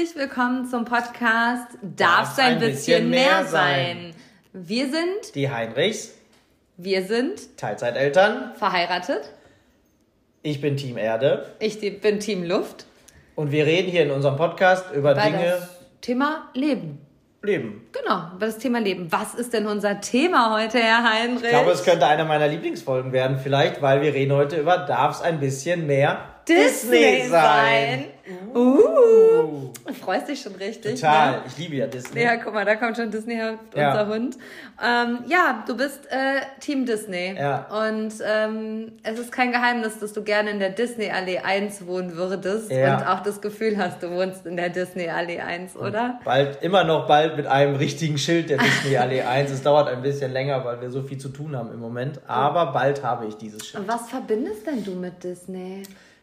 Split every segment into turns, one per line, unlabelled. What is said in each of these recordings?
Herzlich willkommen zum Podcast Darf ein, ein bisschen, bisschen, mehr sein. Wir sind
die Heinrichs.
Wir sind
Teilzeiteltern.
Verheiratet.
Ich bin Team Erde.
Ich bin Team Luft.
Und wir reden hier in unserem Podcast über, über Dinge. Das
Thema Leben.
Leben.
Genau, über das Thema Leben. Was ist denn unser Thema heute, Herr Heinrich? Ich
glaube, es könnte eine meiner Lieblingsfolgen werden, vielleicht, weil wir reden heute über Darf es ein bisschen mehr
Disney, Disney sein. Uh. uh. Du freust dich schon richtig.
Total. Ne? Ich liebe ja Disney.
Ja, guck mal, da kommt schon Disney her, ja. unser Hund. Ähm, ja, du bist äh, Team Disney.
Ja.
Und ähm, es ist kein Geheimnis, dass du gerne in der Disney Allee 1 wohnen würdest ja. und auch das Gefühl hast, du wohnst in der Disney Allee 1, oder?
Und bald, immer noch bald mit einem richtigen Schild der Disney Allee 1. Es dauert ein bisschen länger, weil wir so viel zu tun haben im Moment. Aber bald habe ich dieses Schild.
Und was verbindest denn du mit Disney?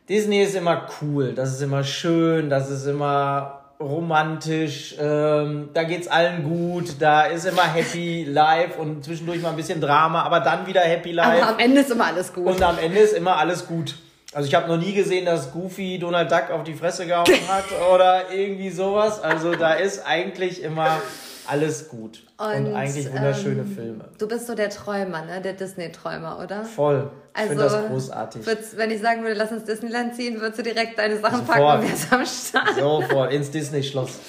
Disney ist immer cool, das ist immer schön, das ist immer romantisch, ähm, da geht's allen gut, da ist immer Happy Life und zwischendurch mal ein bisschen Drama, aber dann wieder Happy Life.
Aber am Ende ist immer alles gut.
Und am Ende ist immer alles gut. Also ich habe noch nie gesehen, dass Goofy Donald Duck auf die Fresse gehauen hat oder irgendwie sowas. Also da ist eigentlich immer alles gut. Und, und eigentlich wunderschöne ähm, Filme.
Du bist so der Träumer, ne? Der Disney-Träumer, oder?
Voll. Ich also, finde das großartig.
Wenn ich sagen würde, lass uns Disneyland ziehen, würdest du direkt deine Sachen Sofort. packen und wärst am Start.
Sofort, ins Disney-Schloss.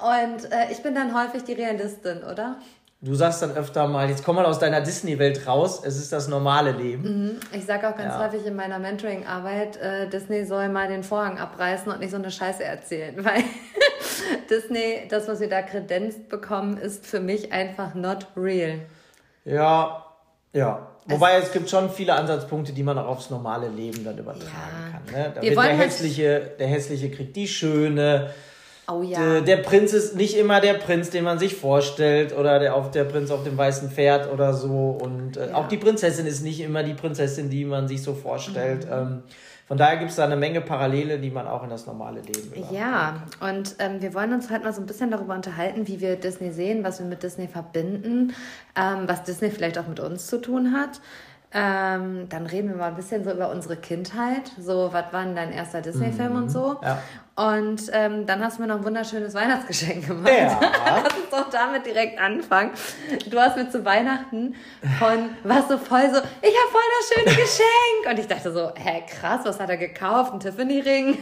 Und äh, ich bin dann häufig die Realistin, oder?
Du sagst dann öfter mal, jetzt komm mal aus deiner Disney-Welt raus, es ist das normale Leben.
Mhm. Ich sage auch ganz ja. häufig in meiner Mentoring-Arbeit, äh, Disney soll mal den Vorhang abreißen und nicht so eine Scheiße erzählen, weil Disney, das, was wir da kredenzt bekommen, ist für mich einfach not real.
Ja, ja. Wobei es, es gibt schon viele Ansatzpunkte, die man auch aufs normale Leben dann übertragen ja. kann. Ne? Da wir wird der, halt hässliche, der hässliche kriegt die Schöne
Oh ja.
Der, der, Prinz ist nicht immer der Prinz, den man sich vorstellt, oder der, auf, der Prinz auf dem weißen Pferd oder so. Und äh, ja. auch die Prinzessin ist nicht immer die Prinzessin, die man sich so vorstellt. Mhm. Ähm, von daher gibt es da eine Menge Parallele, die man auch in das normale Leben
Ja, und ähm, wir wollen uns halt mal so ein bisschen darüber unterhalten, wie wir Disney sehen, was wir mit Disney verbinden, ähm, was Disney vielleicht auch mit uns zu tun hat. Ähm, dann reden wir mal ein bisschen so über unsere Kindheit. So, was war denn dein erster Disney-Film mhm. und so?
Ja.
Und ähm, dann hast du mir noch ein wunderschönes Weihnachtsgeschenk gemacht.
Ja.
Lass uns doch damit direkt anfangen. Du hast mir zu Weihnachten von, was so voll so, ich habe voll das schöne Geschenk. Und ich dachte so, hä, krass, was hat er gekauft? Ein Tiffany-Ring?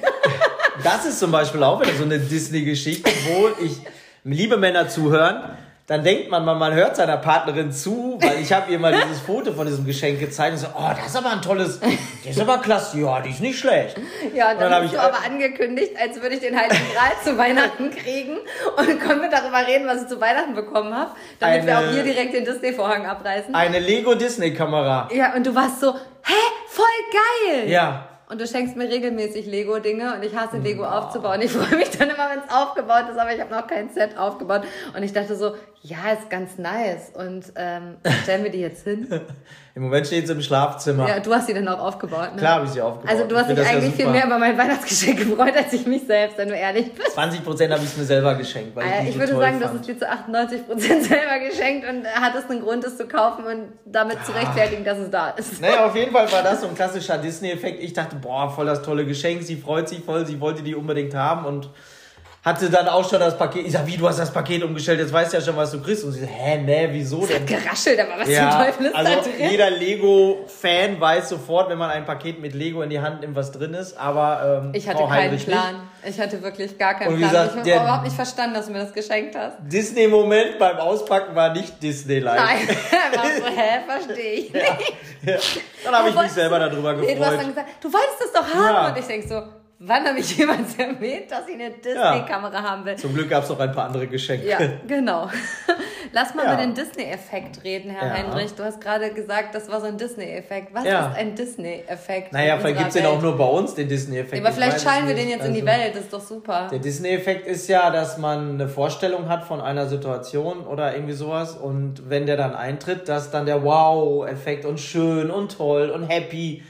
das ist zum Beispiel auch wieder so eine Disney-Geschichte, wo ich, liebe Männer zuhören, dann denkt man, man, man hört seiner Partnerin zu, weil ich habe ihr mal dieses Foto von diesem Geschenk gezeigt und so, oh, das ist aber ein tolles, das ist aber klasse, ja, die ist nicht schlecht.
Ja, und dann, und dann hast du aber angekündigt, als würde ich den Heiligen Gral zu Weihnachten kriegen und können wir darüber reden, was ich zu Weihnachten bekommen habe, damit eine, wir auch hier direkt den Disney-Vorhang abreißen.
Eine Lego-Disney-Kamera.
Ja, und du warst so, hä, voll geil.
Ja.
Und du schenkst mir regelmäßig Lego-Dinge und ich hasse Lego wow. aufzubauen. Ich freue mich dann immer, wenn es aufgebaut ist, aber ich habe noch kein Set aufgebaut. Und ich dachte so, ja, ist ganz nice. Und ähm, stellen wir die jetzt hin?
Im Moment steht sie im Schlafzimmer.
Ja, du hast sie dann auch aufgebaut, ne?
Klar habe ich sie aufgebaut.
Also du hast dich eigentlich ja viel mehr über mein Weihnachtsgeschenk gefreut, als ich mich selbst, wenn du ehrlich bist.
20 Prozent habe ich es mir selber geschenkt, weil
ich,
ich
würde sagen, fand. das ist dir zu 98 Prozent selber geschenkt und hattest einen Grund, es zu kaufen und damit ah. zu rechtfertigen, dass es da ist.
Naja, auf jeden Fall war das so ein klassischer Disney-Effekt. Ich dachte, boah, voll das tolle Geschenk, sie freut sich voll, sie wollte die unbedingt haben und hatte dann auch schon das Paket. Ich sag, wie, du hast das Paket umgestellt, jetzt weißt du ja schon, was du kriegst. Und sie so, hä, ne, wieso denn?
Hat geraschelt, aber was
ja,
zum Teufel ist
also
da drin?
Jeder Lego-Fan weiß sofort, wenn man ein Paket mit Lego in die Hand nimmt, was drin ist. Aber ähm,
ich hatte keinen Heinrich Plan. Nicht. Ich hatte wirklich gar keinen Plan. Gesagt, ich habe überhaupt nicht verstanden, dass du mir das geschenkt hast.
Disney-Moment beim Auspacken war nicht Disney-like.
Nein, war so, hä, verstehe ich nicht. Ja,
ja. Dann habe ich mich selber darüber gefreut. Nee,
du hast dann gesagt, du wolltest das doch haben. Und ich denk so, Wann habe ich jemals erwähnt, dass ich eine Disney-Kamera ja. haben will?
Zum Glück gab es noch ein paar andere Geschenke.
Ja, genau. Lass mal ja. über den Disney-Effekt reden, Herr ja. Heinrich. Du hast gerade gesagt, das war so ein Disney-Effekt. Was ist ein Disney-Effekt?
Naja, vielleicht gibt es den auch nur bei uns, den Disney-Effekt.
aber vielleicht schallen wir den jetzt also, in die also, Welt, das ist doch super.
Der Disney-Effekt ist ja, dass man eine Vorstellung hat von einer Situation oder irgendwie sowas und wenn der dann eintritt, dass dann der Wow-Effekt und schön und toll und happy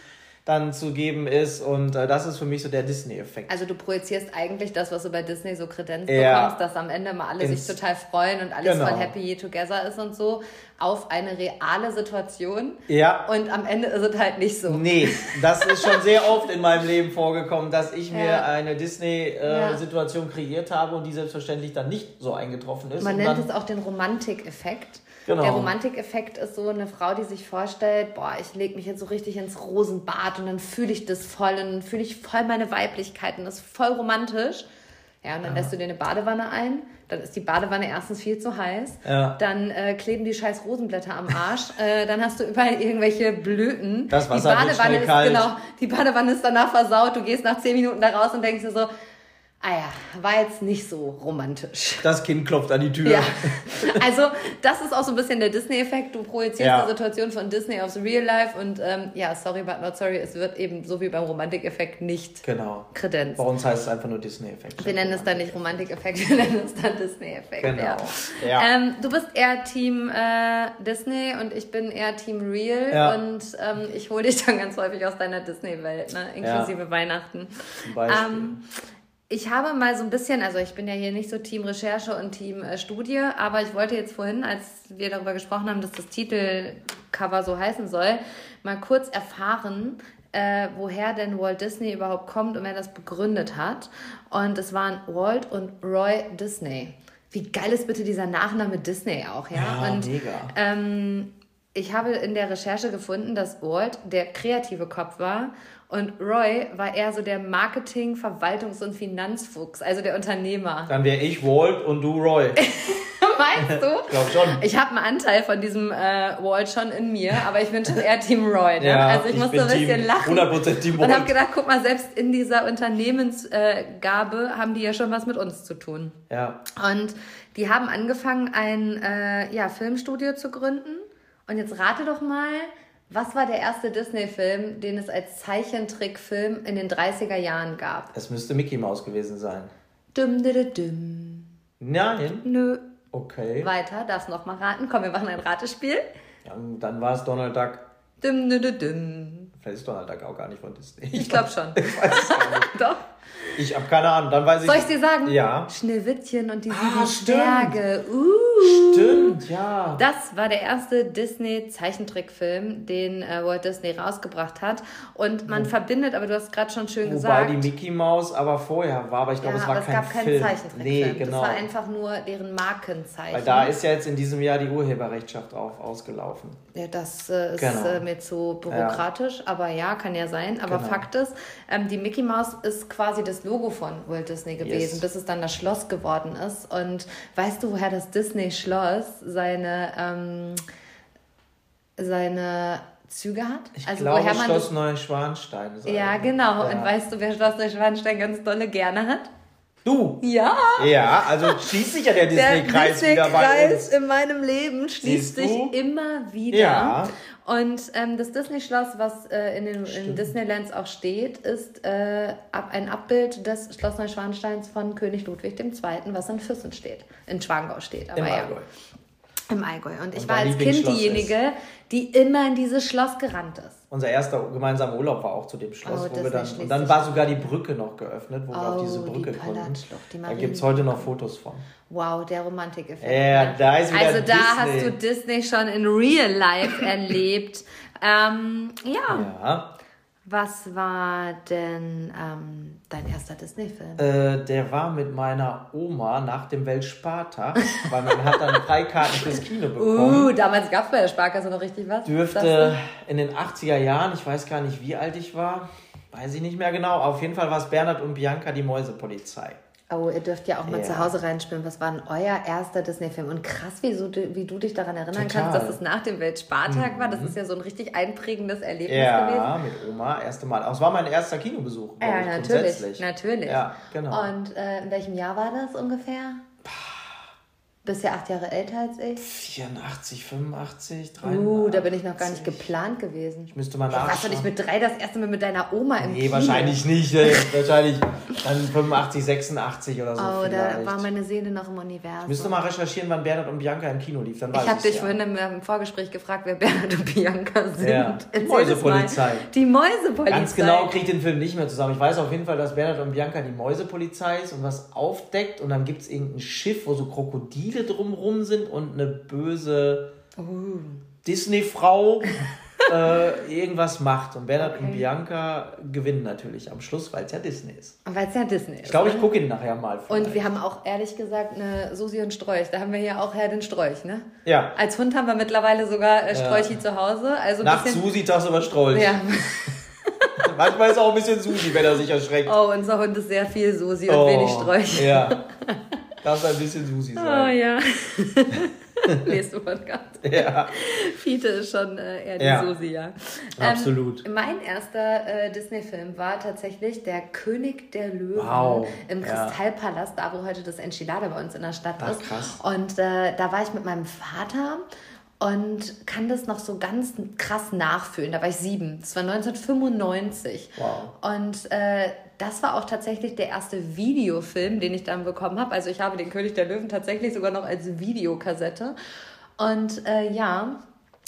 dann zu geben ist. Und äh, das ist für mich so der Disney-Effekt.
Also du projizierst eigentlich das, was du bei Disney so Kredenz
Ja.
bekommst, dass am Ende mal alle
Ins-
sich total freuen und alles
Genau.
voll happy together ist und so, auf eine reale Situation.
Ja.
Und am Ende ist es halt nicht so.
Nee, das ist schon sehr oft in meinem Leben vorgekommen, dass ich mir
Ja.
eine
Ja.
Disney-Situation kreiert habe und die selbstverständlich dann nicht so eingetroffen ist.
Man nennt es auch den Romantikeffekt.
Genau.
Der Romantikeffekt ist so eine Frau, die sich vorstellt, boah, ich lege mich jetzt so richtig ins Rosenbad und dann fühle ich das voll und dann fühle ich voll meine Weiblichkeit und das ist voll romantisch. Ja, und dann lässt du dir eine Badewanne ein, dann ist die Badewanne erstens viel zu heiß,
Ja.
dann äh, kleben die scheiß Rosenblätter am Arsch, äh, dann hast du überall irgendwelche Blüten.
Das
die
Wasser wird
Badewanne
schnell
ist,
kalt.
genau, die Badewanne ist danach versaut, du gehst nach zehn Minuten da raus und denkst dir so, ah ja, war jetzt nicht so romantisch.
das Kind klopft an die Tür.
Ja, also das ist auch so ein bisschen der Disney-Effekt. Du projizierst
Ja.
die Situation von Disney aufs Real Life und ähm, ja, sorry but not sorry, es wird eben so wie beim Romantik-Effekt nicht
Genau.
Kredenz.
Bei uns heißt es einfach nur Disney-Effekt.
Wir nennen es dann nicht Romantik-Effekt, wir nennen es dann Disney-Effekt.
Genau.
Ja.
Ja.
Ähm, du bist eher Team äh, Disney und ich bin eher Team Real
Ja.
und ähm, ich hole dich dann ganz häufig aus deiner Disney-Welt, ne? inklusive Weihnachten.
Zum Beispiel.
Ich habe mal so ein bisschen, also ich bin ja hier nicht so Team Recherche und Team äh, Studie, aber ich wollte jetzt vorhin, als wir darüber gesprochen haben, dass das Titelcover so heißen soll, mal kurz erfahren, äh, woher denn Walt Disney überhaupt kommt und wer das begründet hat. Und es waren Walt und Roy Disney. Wie geil ist bitte dieser Nachname Disney auch, ja?
Ja,
und
mega.
ähm, ich habe in der Recherche gefunden, dass Walt der kreative Kopf war und Roy war eher so der Marketing-, Verwaltungs- und Finanzfuchs, also der Unternehmer.
Dann wäre ich Walt und du Roy.
Meinst du?
Ich glaube schon.
Ich habe einen Anteil von diesem äh, Walt schon in mir, aber ich bin schon eher Team Roy. Ne?
Ja,
also ich,
ich
musste
bin
ein bisschen
Team-
lachen
100% Team
und habe gedacht, guck mal, selbst in dieser Unternehmensgabe haben die ja schon was mit uns zu tun.
Ja.
Und die haben angefangen, ein äh, ja, Filmstudio zu gründen. Und jetzt rate doch mal, was war der erste Disney-Film, den es als Zeichentrickfilm in den 30er Jahren gab?
Es müsste Mickey Mouse gewesen sein.
Düm, düm, düm.
Nein.
Nö.
Okay.
Weiter, darfst noch mal raten. Komm, wir machen ein Ratespiel.
Ja, dann war es Donald Duck.
Düm, düm, düm.
Vielleicht ist Donald Duck auch gar nicht von Disney.
Ich glaube schon.
Ich weiß es gar nicht.
Doch.
Ich habe keine Ahnung. Dann weiß ich.
Soll ich dir sagen?
Ja.
Schneewittchen und die
Ah,
sieben. Zwerge. Uh.
Stimmt, ja.
Das war der erste Disney-Zeichentrickfilm, den äh, Walt Disney rausgebracht hat. Und man verbindet, aber du hast gerade schon schön
Wobei
gesagt.
die Mickey Mouse aber vorher war, aber ich glaube,
ja,
es war
aber
kein
es gab keinen
Film.
Zeichentrickfilm.
Nee, genau.
Das war einfach nur deren Markenzeichen.
Weil da ist ja jetzt in diesem Jahr die Urheberrechtschaft drauf ausgelaufen.
ja, das äh, ist
Genau.
äh, mir zu bürokratisch, aber ja, kann ja sein. Aber
Genau.
Fakt ist, ähm, die Mickey Mouse ist quasi das Logo von Walt Disney gewesen,
Yes.
bis es dann das Schloss geworden ist. Und weißt du, woher das Disney-Schloss seine, ähm, seine Züge hat?
Ich
also
glaube,
woher man
Schloss
das
Neuschwanstein.
Ja, genau.
Ja.
Und weißt du, wer Schloss Neuschwanstein ganz dolle gerne hat?
Du!
Ja!
Ja, also schließt sich ja der Disney-Kreis wieder bei uns.
in meinem Leben schließt sich immer wieder.
Ja.
Und ähm, das Disney-Schloss, was äh, in den in Disneylands auch steht, ist äh, ein Abbild des Schloss Neuschwansteins von König Ludwig II., was in Füssen steht. In Schwangau steht. Aber
Im
ja,
Allgäu.
Im Allgäu. Und ich
Und
war als Kind diejenige, die immer in dieses Schloss gerannt ist.
Unser erster gemeinsamer Urlaub war auch zu dem Schloss,
Oh,
wo wir dann, und dann war sogar die Brücke noch geöffnet, wo wir auf
Oh,
diese
die
Brücke konnten.
Palatschlucht, die
Da gibt es heute noch Fotos von.
Wow, der Romantikeffekt.
Ja, da ist wieder
Also da
Disney.
hast du Disney schon in real life erlebt. Ähm, ja.
Ja,
Was war denn ähm, dein erster Disney-Film?
äh, der war mit meiner Oma nach dem Weltspartag, weil man hat dann Freikarten fürs Kino bekommen.
Uh, damals gab es bei der Sparkasse noch richtig was.
Dürfte in den 80er Jahren, ich weiß gar nicht, wie alt ich war, weiß ich nicht mehr genau. Auf jeden Fall war es Bernhard und Bianca, die Mäusepolizei.
Oh, ihr dürft ja auch mal
Ja.
zu Hause reinspielen. Was war denn euer erster Disney-Film? Und krass, wie, so, du- wie du dich daran erinnern
Total. Mhm.
kannst, dass es nach dem Weltspartag war. Das ist ja so ein richtig einprägendes Erlebnis
Ja,
gewesen.
mit Oma, erste Mal. Aber es war mein erster Kinobesuch,
Ja,
ich,
natürlich, natürlich.
Ja, genau.
Und äh, in welchem Jahr war das ungefähr? Bist ja acht Jahre älter als ich.
84, 85, 83.
Uh, da bin ich noch gar nicht geplant gewesen.
Ich müsste mal
Warst du
nachschauen.
nicht mit drei das erste Mal mit deiner Oma im
Nee,
Kino?
wahrscheinlich nicht. wahrscheinlich dann 85, 86 oder so.
Oh,
vielleicht.
da war meine Seele noch im Universum.
ich müsste mal recherchieren, wann Bernhard und Bianca im Kino lief. Dann weiß
Ich habe dich
ja.
vorhin im, im Vorgespräch gefragt, wer Bernhard und Bianca sind.
Ja, die Mäusepolizei.
Die Mäusepolizei.
Ganz genau kriege ich den Film nicht mehr zusammen. Ich weiß auf jeden Fall, dass Bernhard und Bianca die Mäusepolizei ist und was aufdeckt und dann gibt es irgendein Schiff, wo so Krokodile drumrum sind und eine böse
Oh.
Disney-Frau äh, irgendwas macht. Und Bernhard und Bianca gewinnen natürlich am Schluss, weil es ja Disney ist.
Weil es ja Disney ist.
Ich glaube,
ne?
ich gucke ihn nachher mal.
Und
vielleicht.
wir haben auch ehrlich gesagt eine Susi und Strolch. Da haben wir hier auch Herr den Strolch, ne?
Ja,
Als Hund haben wir mittlerweile sogar äh, Strolchi zu Hause. Also
nach
bisschen,
Susi, tagsüber Strolch.
Ja.
Manchmal ist auch ein bisschen Susi, wenn er sich erschreckt.
Oh, unser Hund ist sehr viel Susi und wenig Strolch.
Ja. Darf ein bisschen Susi
Oh
sein.
ja. Nächste Podcast.
Ja,
Fiete ist schon äh, eher die
Ja.
Susi, ja.
absolut.
Ähm, mein erster äh, Disney-Film war tatsächlich Der König der Löwen
Wow,
im
ja.
Kristallpalast, da wo heute das Enchilada bei uns in der Stadt
Ach,
ist.
krass.
Und äh, da war ich mit meinem Vater und kann das noch so ganz krass nachfühlen. Da war ich sieben. Das war 1995.
Wow.
Und äh, das war auch tatsächlich der erste Videofilm, den ich dann bekommen habe. Also ich habe den König der Löwen tatsächlich sogar noch als Videokassette. Und äh, ja,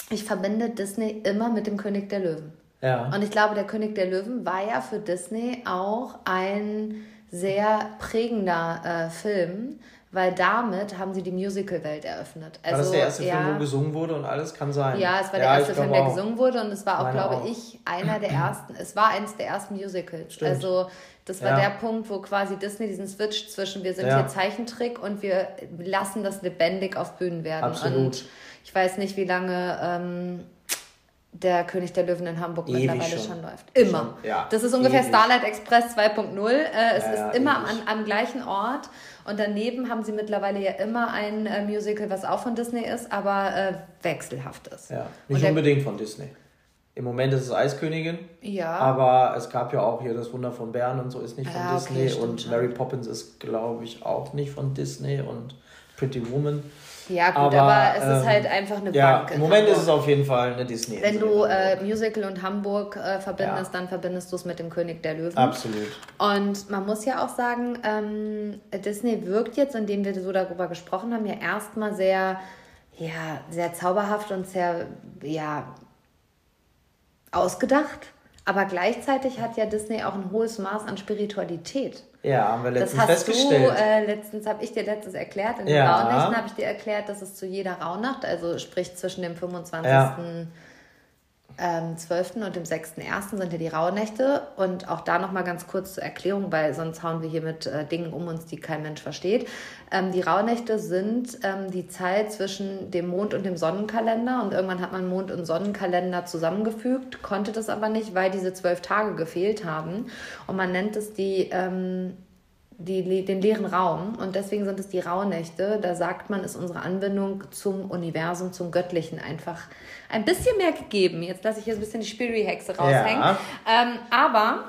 ich verbinde Disney immer mit dem König der Löwen.
Ja.
Und ich glaube, der König der Löwen war ja für Disney auch ein sehr prägender äh, Film, weil damit haben sie die Musical-Welt eröffnet. Also,
War das der erste
ja,
Film, wo gesungen wurde und alles? Kann sein.
ja, es war der
Ja,
erste Film, der gesungen wurde und es war auch, glaube
auch.
ich, einer der ersten, es war eins der ersten Musicals.
Stimmt.
Also das war
Ja.
der Punkt, wo quasi Disney diesen Switch zwischen wir sind
Ja.
hier Zeichentrick und wir lassen das lebendig auf Bühnen werden.
Absolut.
Und ich weiß nicht, wie lange ähm, der König der Löwen in Hamburg
Ewig
mittlerweile
schon.
schon. läuft. Immer.
Schon, ja.
Das ist ungefähr
Ewig.
Starlight Express 2.0. Äh, es
Ja,
ist immer an, am gleichen Ort. Und daneben haben sie mittlerweile ja immer ein äh, Musical, was auch von Disney ist, aber äh, wechselhaft ist.
Ja,
Und
nicht
der-
unbedingt von Disney. Im Moment ist es Eiskönigin,
Ja.
aber es gab ja auch hier das Wunder von Bern und so ist nicht von
Ja, okay,
Disney
stimmt
und. Mary Poppins ist, glaube ich, auch nicht von Disney und Pretty Woman.
Ja, gut, aber,
Aber,
es
ähm,
ist halt einfach eine
Ja,
Bank.
im Moment
Hamburg.
ist es auf jeden Fall eine Disney.
Wenn du äh, Musical und Hamburg äh, verbindest,
Ja.
dann verbindest du es mit dem König der Löwen.
Absolut.
Und man muss ja auch sagen, ähm, Disney wirkt jetzt, indem wir so darüber gesprochen haben, ja erstmal sehr, ja, sehr zauberhaft und sehr, ja, ausgedacht. Aber gleichzeitig hat ja Disney auch ein hohes Maß an Spiritualität.
Ja, haben wir
Das
letztens
hast
festgestellt.
du äh, letztens, habe ich dir letztens erklärt. In den
Ja.
Rauhnächten habe ich dir erklärt, dass es zu jeder Rauhnacht, also sprich zwischen dem 25.
Ja.
Ähm, 12. und dem 6.1. sind ja die Rauhnächte. Und auch da nochmal ganz kurz zur Erklärung, weil sonst hauen wir hier mit äh, Dingen um uns, die kein Mensch versteht. Ähm, die Rauhnächte sind ähm, die Zeit zwischen dem Mond und dem Sonnenkalender. Und irgendwann hat man Mond- und Sonnenkalender zusammengefügt, konnte das aber nicht, weil diese zwölf Tage gefehlt haben. Und man nennt es die ähm, die, den leeren Raum und deswegen sind es die Rauhnächte. Da sagt man, ist unsere Anbindung zum Universum, zum Göttlichen einfach ein bisschen mehr gegeben. Jetzt lasse ich hier so ein bisschen die Spiri-Hexe raushängen.
Ja.
Ähm, aber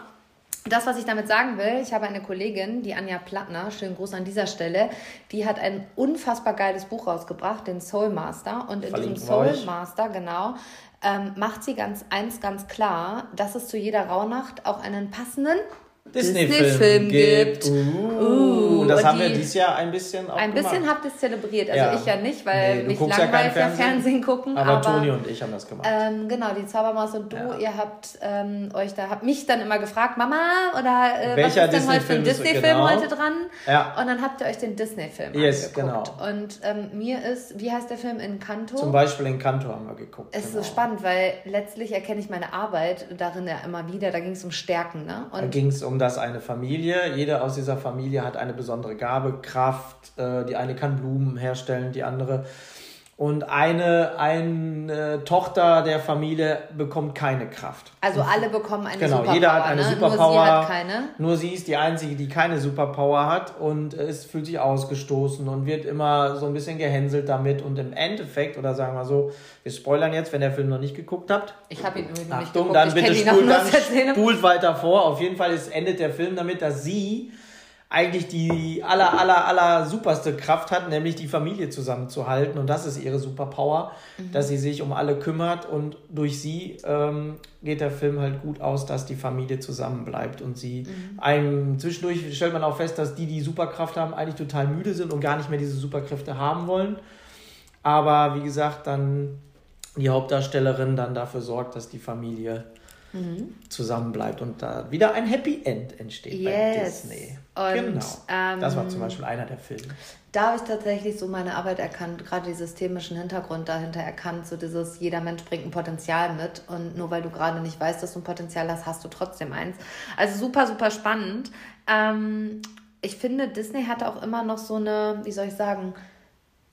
das, was ich damit sagen will, ich habe eine Kollegin, die Anja Plattner, schönen Gruß an dieser Stelle, die hat ein unfassbar geiles Buch rausgebracht, den Soul Master. Und in
Verlinken
diesem Soul
euch.
Master, genau, ähm, macht sie ganz eins ganz klar, dass es zu jeder Rauhnacht auch einen passenden
Disney-Film gibt. Uh, und das
und
haben wir
die-
dieses Jahr ein bisschen auch
Ein bisschen
gemacht.
habt ihr es zelebriert. Also
Ja.
ich ja nicht, weil
Nee,
mich langweilt ja
Fernsehen.
Fernsehen gucken.
Aber,
Aber,
Toni und ich haben das gemacht.
ähm, genau, die Zaubermaus und du,
Ja.
ihr habt ähm, euch da, habt mich dann immer gefragt, Mama, oder äh, was ist denn heute für ein
Disney-Film ist- genau.
heute dran?
Ja.
Und dann habt ihr euch den Disney-Film
Yes,
angeguckt. Und ähm, mir ist, wie heißt der Film, Encanto?
Zum Beispiel in Kanto haben wir geguckt.
es ist
genau.
so spannend, weil letztlich erkenne ich meine Arbeit darin ja immer wieder. Da ging es um Stärken, ne?
Da
Und
ging es um das eine Familie. Jede aus dieser Familie hat eine besondere Gabe, Kraft. Äh, die eine kann Blumen herstellen, die andere. Und eine, eine Tochter der Familie bekommt keine Kraft.
also alle bekommen eine
Genau,
Superpower,
jeder hat eine
ne?
Superpower.
Nur sie hat keine.
Nur sie ist die Einzige, die keine Superpower hat und es fühlt sich ausgestoßen und wird immer so ein bisschen gehänselt damit. Und im Endeffekt, oder sagen wir so, wir spoilern jetzt, wenn der Film noch nicht geguckt habt.
Ich habe ihn übrigens noch nicht geguckt.
dann
ich
bitte spult, dann spult weiter vor. Auf jeden Fall ist, endet der Film damit, dass sie eigentlich die aller, aller, aller superste Kraft hat, nämlich die Familie zusammenzuhalten. Und das ist ihre Superpower, mhm. dass sie sich um alle kümmert. Und durch sie ähm, geht der Film halt gut aus, dass die Familie zusammenbleibt. Und sie mhm. einem zwischendurch stellt man auch fest, dass die, die Superkraft haben, eigentlich total müde sind und gar nicht mehr diese Superkräfte haben wollen. Aber wie gesagt, dann die Hauptdarstellerin dann dafür sorgt, dass die Familie mhm. zusammenbleibt und da wieder ein Happy End entsteht yes. bei Disney. Und, genau. Ähm, das war zum Beispiel einer der Filme.
Da habe ich tatsächlich so meine Arbeit erkannt, gerade den systemischen Hintergrund dahinter erkannt, so dieses, jeder Mensch bringt ein Potenzial mit und nur weil du gerade nicht weißt, dass du ein Potenzial hast, hast du trotzdem eins. Also super, super spannend. Ähm, ich finde, Disney hatte auch immer noch so eine, wie soll ich sagen,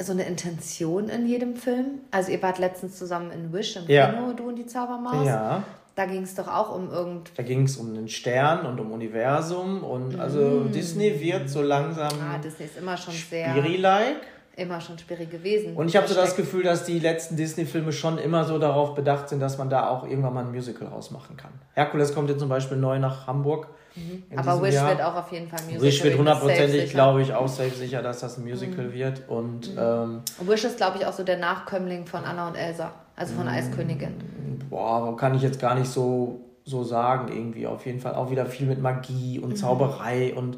so eine Intention in jedem Film. Also ihr wart letztens zusammen in Wish im ja. Kino, du und die Zaubermaus. Ja. Da ging es doch auch um irgend.
Da ging es um den Stern und um Universum und also mm. Disney wird so langsam.
Ah, Disney ist immer schon sehr.
Spiri-like.
Immer schon schwierig gewesen.
Und ich habe so das Gefühl, dass die letzten Disney-Filme schon immer so darauf bedacht sind, dass man da auch irgendwann mal ein Musical rausmachen kann. Herkules kommt jetzt zum Beispiel neu nach Hamburg. Mhm. Aber Wish Jahr. wird auch auf jeden Fall ein Musical. Wish wird hundertprozentig, glaube ich, auch safe sicher, dass das ein Musical mhm. wird. Und, mhm. ähm,
Wish ist, glaube ich, auch so der Nachkömmling von Anna und Elsa, also von Eiskönigin.
Boah, kann ich jetzt gar nicht so, so sagen, irgendwie. Auf jeden Fall auch wieder viel mit Magie und mhm. Zauberei und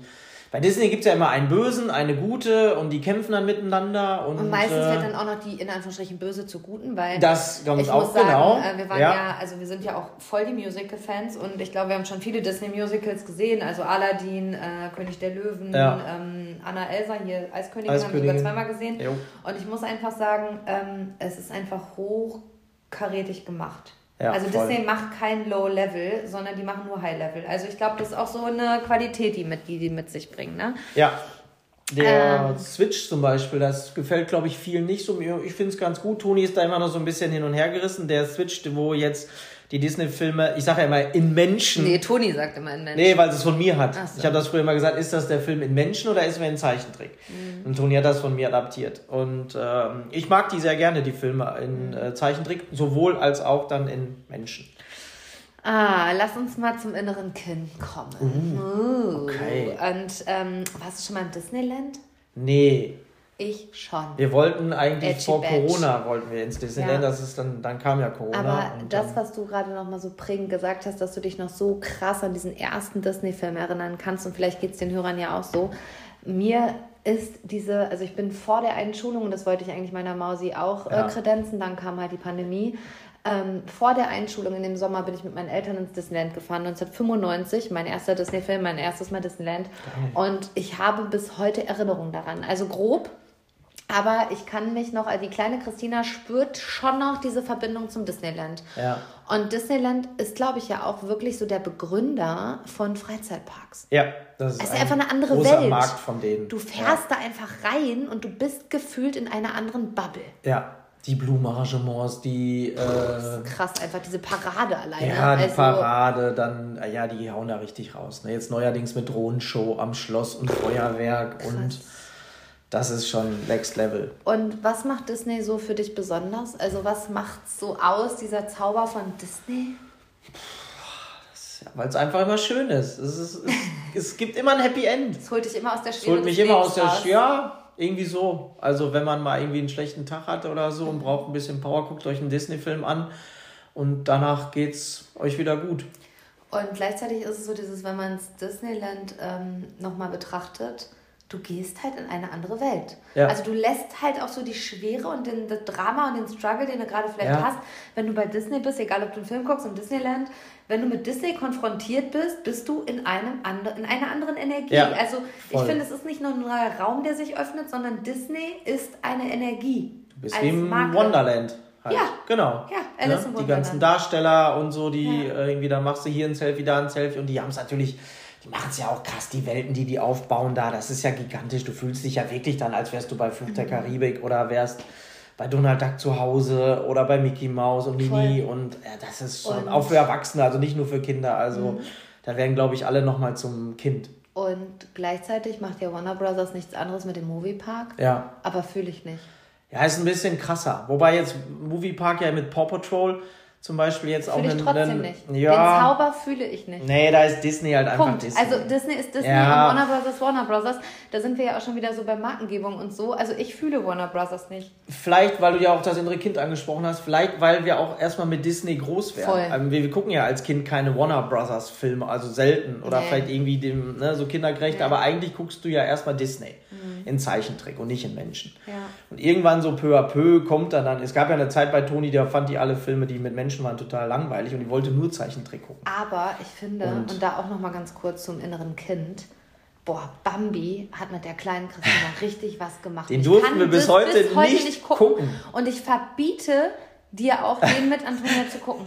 bei Disney gibt es ja immer einen Bösen, eine Gute und die kämpfen dann miteinander. Und,
und meistens
äh,
wird dann auch noch die in Anführungsstrichen Böse zu Guten, weil das ich auch, muss sagen, genau. Äh, wir waren ja. ja. also wir sind ja auch voll die Musical-Fans und ich glaube, wir haben schon viele Disney-Musicals gesehen, also Aladdin, äh, König der Löwen, ja. ähm, Anna Elsa, hier Eiskönigin, Eiskönigin. haben wir sogar zweimal gesehen. Jo. Und ich muss einfach sagen, ähm, es ist einfach hochkarätig gemacht. Ja, also voll. Disney macht kein Low Level, sondern die machen nur High Level. Also ich glaube, das ist auch so eine Qualität, die, mit, die die mit sich bringen. Ne?
Ja. Der ähm. Switch zum Beispiel, das gefällt, glaube ich, vielen nicht so. Ich finde es ganz gut. Toni ist da immer noch so ein bisschen hin und her gerissen. Der Switch, wo jetzt die Disney-Filme, ich sage ja immer in Menschen.
Nee, Toni sagt immer in Menschen.
Nee, weil es von mir hat. So. Ich habe das früher immer gesagt, ist das der Film in Menschen oder ist er in Zeichentrick? Mhm. Und Toni hat das von mir adaptiert. Und ähm, ich mag die sehr gerne, die Filme in mhm. äh, Zeichentrick, sowohl als auch dann in Menschen.
Ah, lass uns mal zum inneren Kind kommen. Uh, uh. Okay. Und ähm, warst du schon mal in Disneyland?
Nee.
Ich schon.
Wir wollten eigentlich Edgy vor Badge. Corona wollten wir ins Disneyland, ja. das ist dann, dann kam ja Corona.
Aber das, was du gerade noch mal so prägend gesagt hast, dass du dich noch so krass an diesen ersten Disney-Film erinnern kannst und vielleicht geht es den Hörern ja auch so. Mir ist diese, also ich bin vor der Einschulung, und das wollte ich eigentlich meiner Mausi auch äh, ja. äh, kredenzen, dann kam halt die Pandemie. Ähm, vor der Einschulung in dem Sommer bin ich mit meinen Eltern ins Disneyland gefahren, 1995, mein erster Disney-Film, mein erstes Mal Disneyland. Geil. Und ich habe bis heute Erinnerungen daran. Also grob, aber ich kann mich noch, also die kleine Christina spürt schon noch diese Verbindung zum Disneyland. Ja. Und Disneyland ist, glaube ich, ja auch wirklich so der Begründer von Freizeitparks.
Ja, das ist,
es ist ein einfach eine andere großer Welt. Markt von denen. Du fährst ja. da einfach rein und du bist gefühlt in einer anderen Bubble.
Ja, die Blumenarrangements, die.
Äh, krass, einfach diese Parade alleine.
Ja, die also, Parade, dann, ja, die hauen da richtig raus. Ne? Jetzt neuerdings mit Drohnenshow am Schloss und Feuerwerk krass. und das ist schon Next Level.
Und was macht Disney so für dich besonders? Also was macht so aus, dieser Zauber von Disney?
Ja, Weil es einfach immer schön ist. Es, ist, es, es gibt immer ein Happy End.
Es holt dich immer aus der Schwere. Es holt
mich immer aus der Schwere. Ja, irgendwie so. Also wenn man mal irgendwie einen schlechten Tag hatte oder so und braucht ein bisschen Power, guckt euch einen Disney-Film an und danach geht es euch wieder gut.
Und gleichzeitig ist es so dieses, wenn man Disneyland ähm, nochmal betrachtet, du gehst halt in eine andere Welt. Ja. Also du lässt halt auch so die Schwere und den, das Drama und den Struggle, den du gerade vielleicht ja. hast, wenn du bei Disney bist, egal ob du einen Film guckst im Disneyland, wenn du mit Disney konfrontiert bist, bist du in einem andre, in einer anderen Energie. Ja, also ich finde, es ist nicht nur ein neuer Raum, der sich öffnet, sondern Disney ist eine Energie.
Du bist wie im Marke. Wonderland. Halt. Ja. Genau. Ja, Alice ja, Die ganzen Darsteller und so, die ja. irgendwie, da machst du hier ein Selfie, da ein Selfie und die haben es natürlich die machen es ja auch krass, die Welten, die die aufbauen da, das ist ja gigantisch. Du fühlst dich ja wirklich dann, als wärst du bei Fluch der mhm. Karibik oder wärst bei Donald Duck zu Hause oder bei Mickey Mouse und Mini und ja, das ist schon und auch für Erwachsene, also nicht nur für Kinder. Also mhm. da werden, glaube ich, alle nochmal zum Kind.
Und gleichzeitig macht ja Warner Brothers nichts anderes mit dem Moviepark. Ja. Aber fühle ich nicht.
Ja, ist ein bisschen krasser. Wobei jetzt Moviepark ja mit Paw Patrol zum Beispiel jetzt auch
Fühle ich
einen,
trotzdem
einen,
nicht.
Ja,
Den Zauber fühle ich nicht.
nee, da ist Disney halt einfach
Punkt.
Disney.
Also Disney ist Disney
Ja.
und Warner Brothers Warner Brothers. Da sind wir ja auch schon wieder so bei Markengebung und so. Also ich fühle Warner Brothers nicht.
Vielleicht, weil du ja auch das innere Kind angesprochen hast, vielleicht, weil wir auch erstmal mit Disney groß werden.
Voll.
Ähm, wir, wir gucken ja als Kind keine Warner Brothers Filme, also selten. Oder
Nee.
vielleicht irgendwie dem, ne, so kindergerecht,
Nee.
aber eigentlich guckst du ja erstmal Disney in Zeichentrick und nicht in Menschen.
Ja.
Und irgendwann so peu à peu kommt dann dann, es gab ja eine Zeit bei Toni, der fand die alle Filme, die mit Menschen waren, total langweilig und die wollte nur Zeichentrick gucken.
Aber ich finde,
Und-
und, da auch noch mal ganz kurz zum inneren Kind. Boah, Bambi hat mit der kleinen Christina richtig was gemacht.
Den durften wir bis
das
heute nicht gucken.
Und ich verbiete dir auch den mit Antonia zu gucken.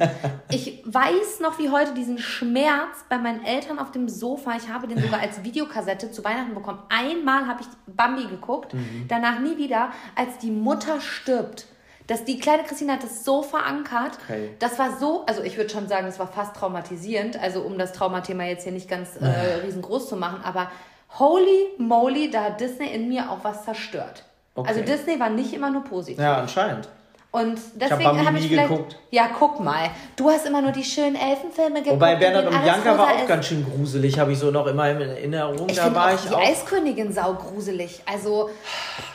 Ich weiß noch wie heute diesen Schmerz bei meinen Eltern auf dem Sofa. Ich habe den sogar als Videokassette zu Weihnachten bekommen. Einmal habe ich Bambi geguckt,
Mhm.
danach nie wieder, als die Mutter stirbt. Dass die kleine Christina hat das so verankert.
Okay.
Das war so, also ich würde schon sagen, das war fast traumatisierend. Also um das Traumathema jetzt hier nicht ganz äh, riesengroß zu machen, aber holy moly, da hat Disney in mir auch was zerstört.
Okay.
Also Disney war nicht immer nur positiv.
Ja, anscheinend.
Und deswegen habe ich
nie
vielleicht.
geguckt.
Ja, guck mal. Du hast immer nur die schönen Elfenfilme geguckt.
Wobei Bernhard und Bianca war auch
ist.
ganz schön gruselig, habe ich so noch immer in Erinnerung.
Ich
da war
auch
ich
die
auch.
Eiskönigin saugruselig. Also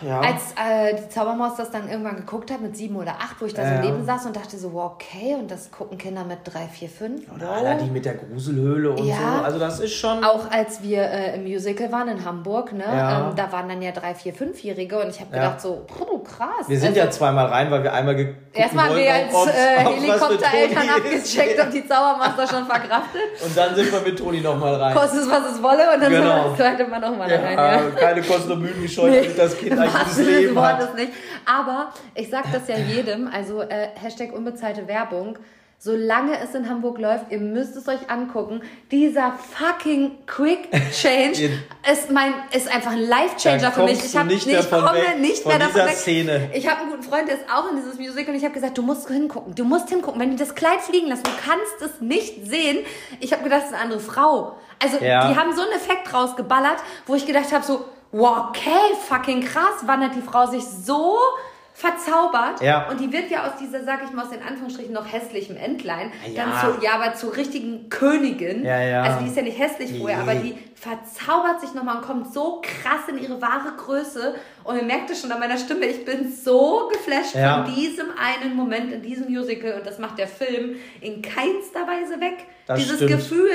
Ja.
als äh, die Zaubermaus das dann irgendwann geguckt hat mit sieben oder acht, wo ich da so neben saß und dachte so, wow, okay, und das gucken Kinder mit drei, vier, fünf.
Oder Alter, die mit der Gruselhöhle und
Ja.
so. Also das ist schon.
Auch als wir äh, im Musical waren in Hamburg, ne,
Ja.
ähm, da waren dann ja drei, vier, fünfjährige und ich habe gedacht so, puh, krass.
Wir sind
also,
ja zweimal rein, weil wir einmal geguckt
Erstmal haben wir als äh, Helikoptereltern abgecheckt, ob die Zaubermaster schon verkraftet.
Und dann sind wir mit Toni nochmal rein.
Kostet es, was es wolle und dann
Genau.
genau. zweite Mal nochmal da rein.
ja,
Ja.
Keine Kosten und Mühen gescheut, damit das Kind ein
wahrsten
gutes Leben hat.
Nicht. Aber ich sag das ja jedem, also äh, Hashtag unbezahlte Werbung. Solange es in Hamburg läuft, ihr müsst es euch angucken. Dieser fucking Quick Change ist mein ist einfach ein Life Changer für mich. Ich
du
habe
nicht
nicht,
davon
komme
weg,
nicht mehr davon weg.
Szene.
Ich habe einen guten Freund, der ist auch in dieses Musical und ich habe gesagt, du musst hingucken. Du musst hingucken. Wenn die das Kleid fliegen lassen, du kannst es nicht sehen. Ich habe gedacht, das ist eine andere Frau. Also
Ja.
die haben so einen Effekt rausgeballert, wo ich gedacht habe so, wow, okay, fucking krass, wandert die Frau sich so verzaubert
Ja.
und die wird ja aus dieser, sag ich mal, aus den Anführungsstrichen noch hässlichen Entlein,
Ja.
dann zu, ja, aber zur richtigen Königin.
Ja, ja.
Also die ist ja nicht hässlich vorher,
Nee.
aber die verzaubert sich nochmal und kommt so krass in ihre wahre Größe und ihr merkt es schon an meiner Stimme, ich bin so geflasht
Ja.
von diesem einen Moment in diesem Musical und das macht der Film in keinster Weise weg.
Das
Dieses
stimmt.
Gefühl,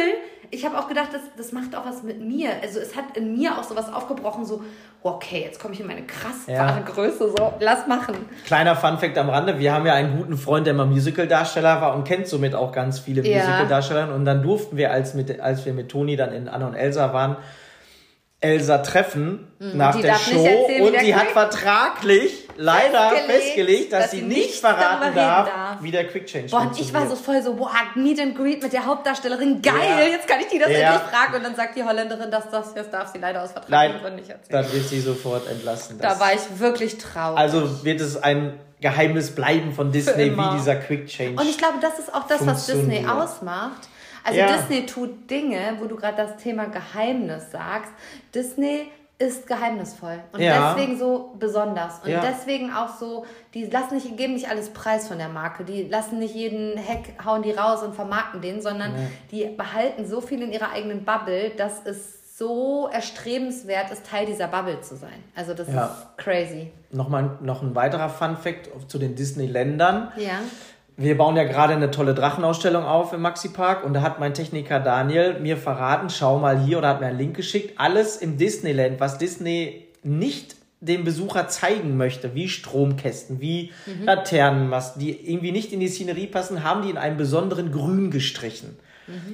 ich habe auch gedacht, das, das macht auch was mit mir. Also es hat in mir auch sowas aufgebrochen, so, okay, jetzt komme ich in meine krass
Ja.
wahre Größe, so, lass machen.
Kleiner Funfact am Rande, wir haben ja einen guten Nach der mal Musical-Darsteller war und kennt somit auch ganz viele
Ja.
Musical-Darsteller. Und dann durften wir, als, mit, als wir mit Toni dann in Anna und Elsa waren, Elsa treffen nach
Mhm. die
der Show
erzählen,
und
der
sie hat vertraglich leider
Festgelegt,
festgelegt, dass,
dass
sie nicht verraten darf,
darf.
wie der Quick Change
Boah, und ich war so voll so, wow, Meet and Greet mit der Hauptdarstellerin, geil,
Ja.
jetzt kann ich die das
Ja.
endlich fragen. Und dann sagt die Holländerin, dass das, das darf sie leider aus Vertragsgründen nicht erzählen.
dann wird sie sofort entlassen.
Da war ich wirklich traurig.
also wird es ein Geheimnis bleiben von Disney, wie dieser Quick Change.
Und ich glaube, das ist auch das, was Disney ausmacht. Also
Ja.
Disney tut Dinge, wo du gerade das Thema Geheimnis sagst. Disney ist geheimnisvoll und
Ja.
deswegen so besonders und
Ja.
deswegen auch so, die lassen nicht, geben nicht alles preis von der Marke, die lassen nicht jeden Hack, hauen die raus und vermarkten den, sondern die behalten so viel in ihrer eigenen Bubble, dass es so erstrebenswert ist, Teil dieser Bubble zu sein. Also das
Ja.
ist crazy.
Nochmal noch ein weiterer Fun-Fact zu den Disney-Ländern.
Ja.
Wir bauen ja gerade eine tolle Drachenausstellung auf im Maxi-Park und da hat mein Techniker Daniel mir verraten, schau mal hier oder hat mir einen Link geschickt, alles im Disneyland, was Disney nicht dem Besucher zeigen möchte, wie Stromkästen, wie Laternenmasten, die irgendwie nicht in die Szenerie passen, haben die in einem besonderen Grün gestrichen.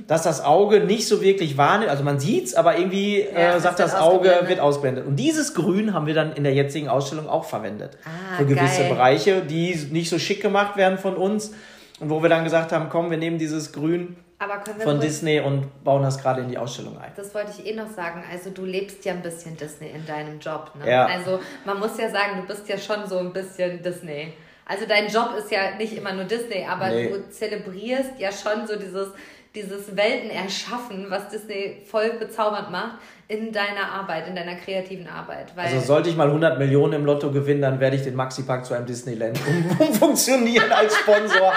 Dass das Auge nicht so wirklich wahrnimmt, also man sieht's, aber irgendwie
Ja,
äh,
es
sagt das Auge, wird ausgeblendet. Und dieses Grün haben wir dann in der jetzigen Ausstellung auch verwendet.
Ah,
für gewisse
geil.
Bereiche, die nicht so schick gemacht werden von uns. Und wo wir dann gesagt haben, komm, wir nehmen dieses Grün von Disney und bauen das gerade in die Ausstellung ein.
Das wollte ich eh noch sagen. Also du lebst ja ein bisschen Disney in deinem Job. Ne?
Ja.
Also man muss ja sagen, du bist ja schon so ein bisschen Disney. Also dein Job ist ja nicht immer nur Disney, aber
Nee.
du zelebrierst ja schon so dieses, dieses Welten erschaffen, was Disney voll bezaubernd macht, in deiner Arbeit, in deiner kreativen Arbeit.
also sollte ich mal 100 Millionen im Lotto gewinnen, dann werde ich den Maxi-Park zu einem Disneyland umfunktionieren als Sponsor.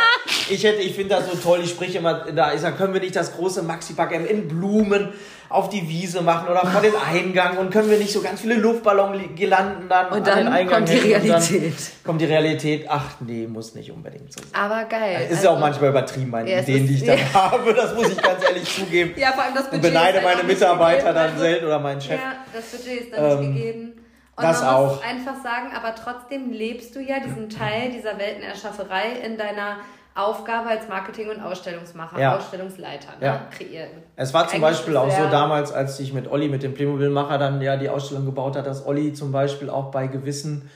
Ich hätte, ich finde das so toll, ich spreche immer, da ist, da können wir nicht das große Maxi-Park in Blumen auf die Wiese machen oder vor den Eingang und können wir nicht so ganz viele Luftballon-Girlanden dann
und dann an den Eingang kommt die Realität.
kommt die Realität, ach nee, muss nicht unbedingt so sein.
Aber geil.
Ist also, ja auch manchmal übertrieben, meine ja, Ideen, die ich dann ja. habe, das muss ich ganz ehrlich zugeben.
Ja, vor allem das Budget
Und beneide meine Mitarbeiter dann also, selten oder meinen Chef.
Ja, das Budget ist dann ähm, nicht gegeben. Und
das
man
auch.
muss einfach sagen, aber trotzdem lebst du ja diesen Teil dieser Weltenerschafferei in deiner Aufgabe als Marketing- und Ausstellungsmacher, ja. Ausstellungsleiter ne? ja. kreieren.
Es war zum Eigentlich Beispiel auch so damals, als ich mit Olli, mit dem Playmobil-Macher, dann ja die Ausstellung gebaut hat, dass Olli zum Beispiel auch bei gewissen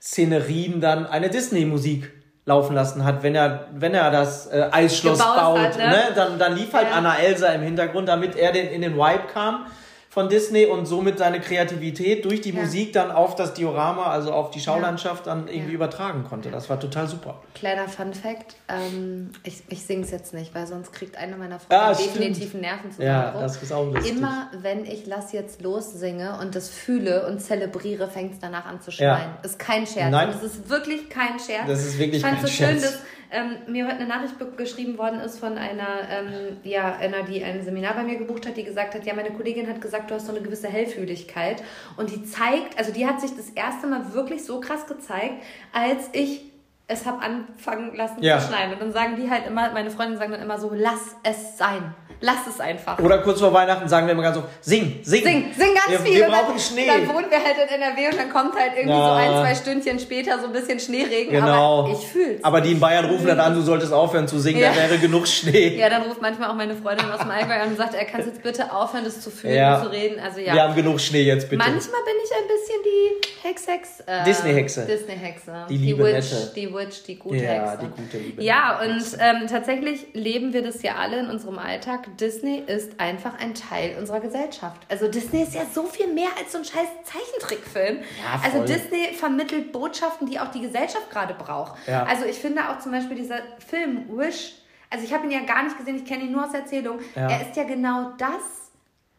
Szenerien dann eine Disney-Musik laufen lassen hat, wenn er, wenn er das äh, Eisschloss Gebaut baut, hat, ne? ne? Dann, dann lief halt ja. Anna Elsa im Hintergrund, damit er den, in den Vibe kam von Disney und somit seine Kreativität durch die ja. Musik dann auf das Diorama, also auf die Schaulandschaft dann irgendwie ja. übertragen konnte. Das war total super.
Kleiner Fun Fact, ähm, ich, ich singe es jetzt nicht, weil sonst kriegt eine meiner Freunde ja, definitiv einen Nervenzusammenbruch.
Ja, das ist auch lustig.
Immer wenn ich Lass jetzt los singe und das fühle und zelebriere, fängt es danach an zu schreien. Ist kein Scherz.
Nein.
Das ist wirklich kein Scherz.
Das ist wirklich
ich
kein
so
Scherz.
Schön, dass, ähm, mir heute eine Nachricht geschrieben worden ist von einer, ähm, ja, einer, die ein Seminar bei mir gebucht hat, die gesagt hat, ja, meine Kollegin hat gesagt, du hast so eine gewisse Hellfühligkeit. Und die zeigt, also die hat sich das erste Mal wirklich so krass gezeigt, als ich es habe anfangen lassen
ja.
zu schneien. Und dann sagen die halt immer, meine Freundinnen sagen dann immer so, lass es sein. Lass es einfach.
Oder kurz vor Weihnachten sagen wir immer ganz so, sing, sing.
Sing, sing ganz
wir,
viel.
Wir brauchen dann, Schnee.
Dann wohnen wir halt in NRW und dann kommt halt irgendwie ja. so ein, zwei Stündchen später so ein bisschen Schneeregen.
Genau.
Aber ich fühl's.
Aber die in Bayern rufen dann an, du solltest aufhören zu singen, ja. da wäre genug Schnee.
Ja, dann ruft manchmal auch meine Freundin aus dem Allgäu an und sagt, er kann jetzt bitte aufhören, das zu fühlen
ja.
und zu reden. Also ja.
Wir haben genug Schnee jetzt, bitte.
Manchmal bin ich ein bisschen die Hex-Hex. Äh,
Disney-Hexe.
Disney-Hexe.
Die liebe
Witch,
Nette.
Die Witch, die gute
ja,
Hexe.
die gute liebe
Ja, und ähm, tatsächlich leben wir das ja alle in unserem Alltag. Disney ist einfach ein Teil unserer Gesellschaft. Also Disney ist ja so viel mehr als so ein scheiß Zeichentrickfilm.
Ja,
also Disney vermittelt Botschaften, die auch die Gesellschaft gerade braucht.
Ja.
Also ich finde auch zum Beispiel dieser Film Wish, also ich habe ihn ja gar nicht gesehen, ich kenne ihn nur aus Erzählung.
Ja.
Er ist ja genau das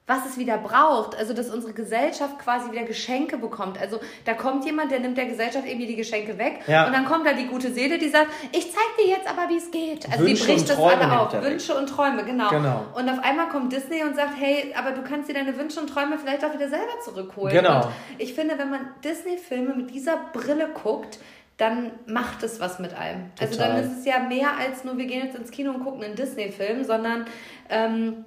was es wieder braucht. Also, dass unsere Gesellschaft quasi wieder Geschenke bekommt. Also, da kommt jemand, der nimmt der Gesellschaft irgendwie die Geschenke weg.
Ja.
Und dann kommt da die gute Seele, die sagt, ich zeig dir jetzt aber, wie es geht. Also,
Wünsche
die bricht das alle auf. Wünsche und Träume, genau.
genau.
Und auf einmal kommt Disney und sagt, hey, aber du kannst dir deine Wünsche und Träume vielleicht auch wieder selber zurückholen.
Genau.
Und ich finde, wenn man Disney-Filme mit dieser Brille guckt, dann macht es was mit einem.
Total.
Also dann ist es ja mehr als nur, wir gehen jetzt ins Kino und gucken einen Disney-Film, sondern ähm,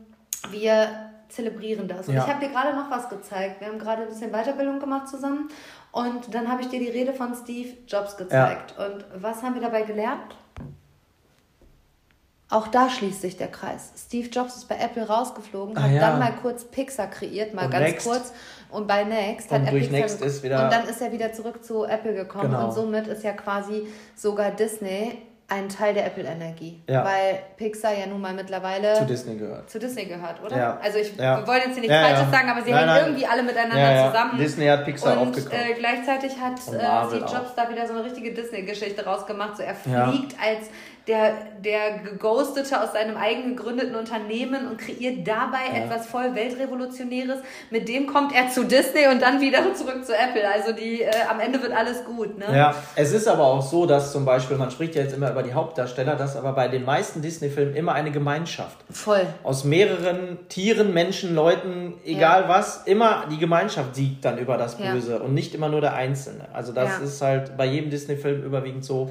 wir zelebrieren das. Und
Ja.
ich habe dir gerade noch was gezeigt. Wir haben gerade ein bisschen Weiterbildung gemacht zusammen. Und dann habe ich dir die Rede von Steve Jobs gezeigt. Und was haben wir dabei gelernt? Auch da schließt sich der Kreis. Steve Jobs ist bei Apple rausgeflogen,
Ah,
hat
ja.
dann mal kurz Pixar kreiert, mal
Und
ganz
Next.
kurz. Und bei Next
Und
hat er Pixar
Next
Und dann ist er wieder zurück zu Apple gekommen.
Genau.
Und somit ist ja quasi sogar Disney ein Teil der Apple-Energie.
Ja.
Weil Pixar ja nun mal mittlerweile
Zu Disney gehört.
zu Disney gehört, oder?
Ja.
Also ich
Ja.
wollen jetzt hier nichts. Falsches sagen, aber sie
Nein,
hängen
nein.
irgendwie alle miteinander zusammen.
Disney hat Pixar
und
aufgekauft.
äh, gleichzeitig hat äh, Steve Jobs
auch.
da wieder so eine richtige Disney-Geschichte rausgemacht. So er fliegt als der, der Geghostete aus seinem eigen gegründeten Unternehmen und kreiert dabei
Ja.
etwas voll Weltrevolutionäres. Mit dem kommt er zu Disney und dann wieder zurück zu Apple. Also die äh, am Ende wird alles gut. Ne?
Ja, es ist aber auch so, dass zum Beispiel, man spricht ja jetzt immer über die Hauptdarsteller, dass aber bei den meisten Disney-Filmen immer eine Gemeinschaft
Voll.
aus mehreren Tieren, Menschen, Leuten, egal
Ja.
was, immer die Gemeinschaft siegt dann über das
Ja.
Böse und nicht immer nur der Einzelne. Also das
Ja.
ist halt bei jedem Disney-Film überwiegend so,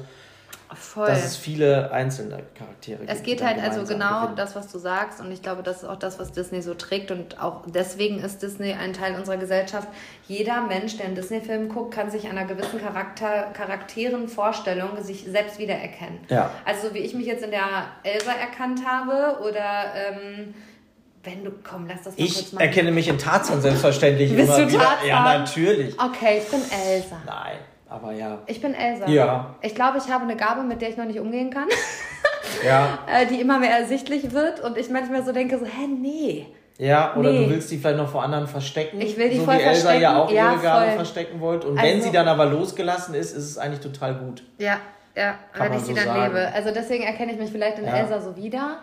Voll.
dass es viele einzelne Charaktere gibt.
Es geht halt also genau
gewinnen.
das, was du sagst. Und ich glaube, das ist auch das, was Disney so trägt. Und auch deswegen ist Disney ein Teil unserer Gesellschaft. Jeder Mensch, der einen Disney-Film guckt, kann sich einer gewissen Charakter, Charakteren, Vorstellung sich selbst wiedererkennen.
Ja.
Also so wie ich mich jetzt in der Elsa erkannt habe oder ähm, wenn du, komm, lass das mal kurz
Ich
machen.
erkenne mich in Tarzan selbstverständlich
Bist
immer
du
wieder.
Tarzan?
Ja, natürlich.
Okay, ich bin Elsa.
Nein, aber ja.
Ich bin Elsa.
Ja.
Ich glaube, ich habe eine Gabe, mit der ich noch nicht umgehen kann.
Ja,
äh, die immer mehr ersichtlich wird und ich manchmal so denke, so, hä, nee.
ja, oder
Nee.
du willst die vielleicht noch vor anderen verstecken.
Ich will die
so
voll
wie Elsa ja
verstecken.
auch
Ja,
ihre Gabe
voll.
verstecken wollte. Und wenn
Also-
sie dann aber losgelassen ist, ist es eigentlich total gut.
Ja, ja,
Kann
wenn ich sie
so
dann
sagen.
lebe. Also deswegen erkenne ich mich vielleicht in
Ja.
Elsa so wieder.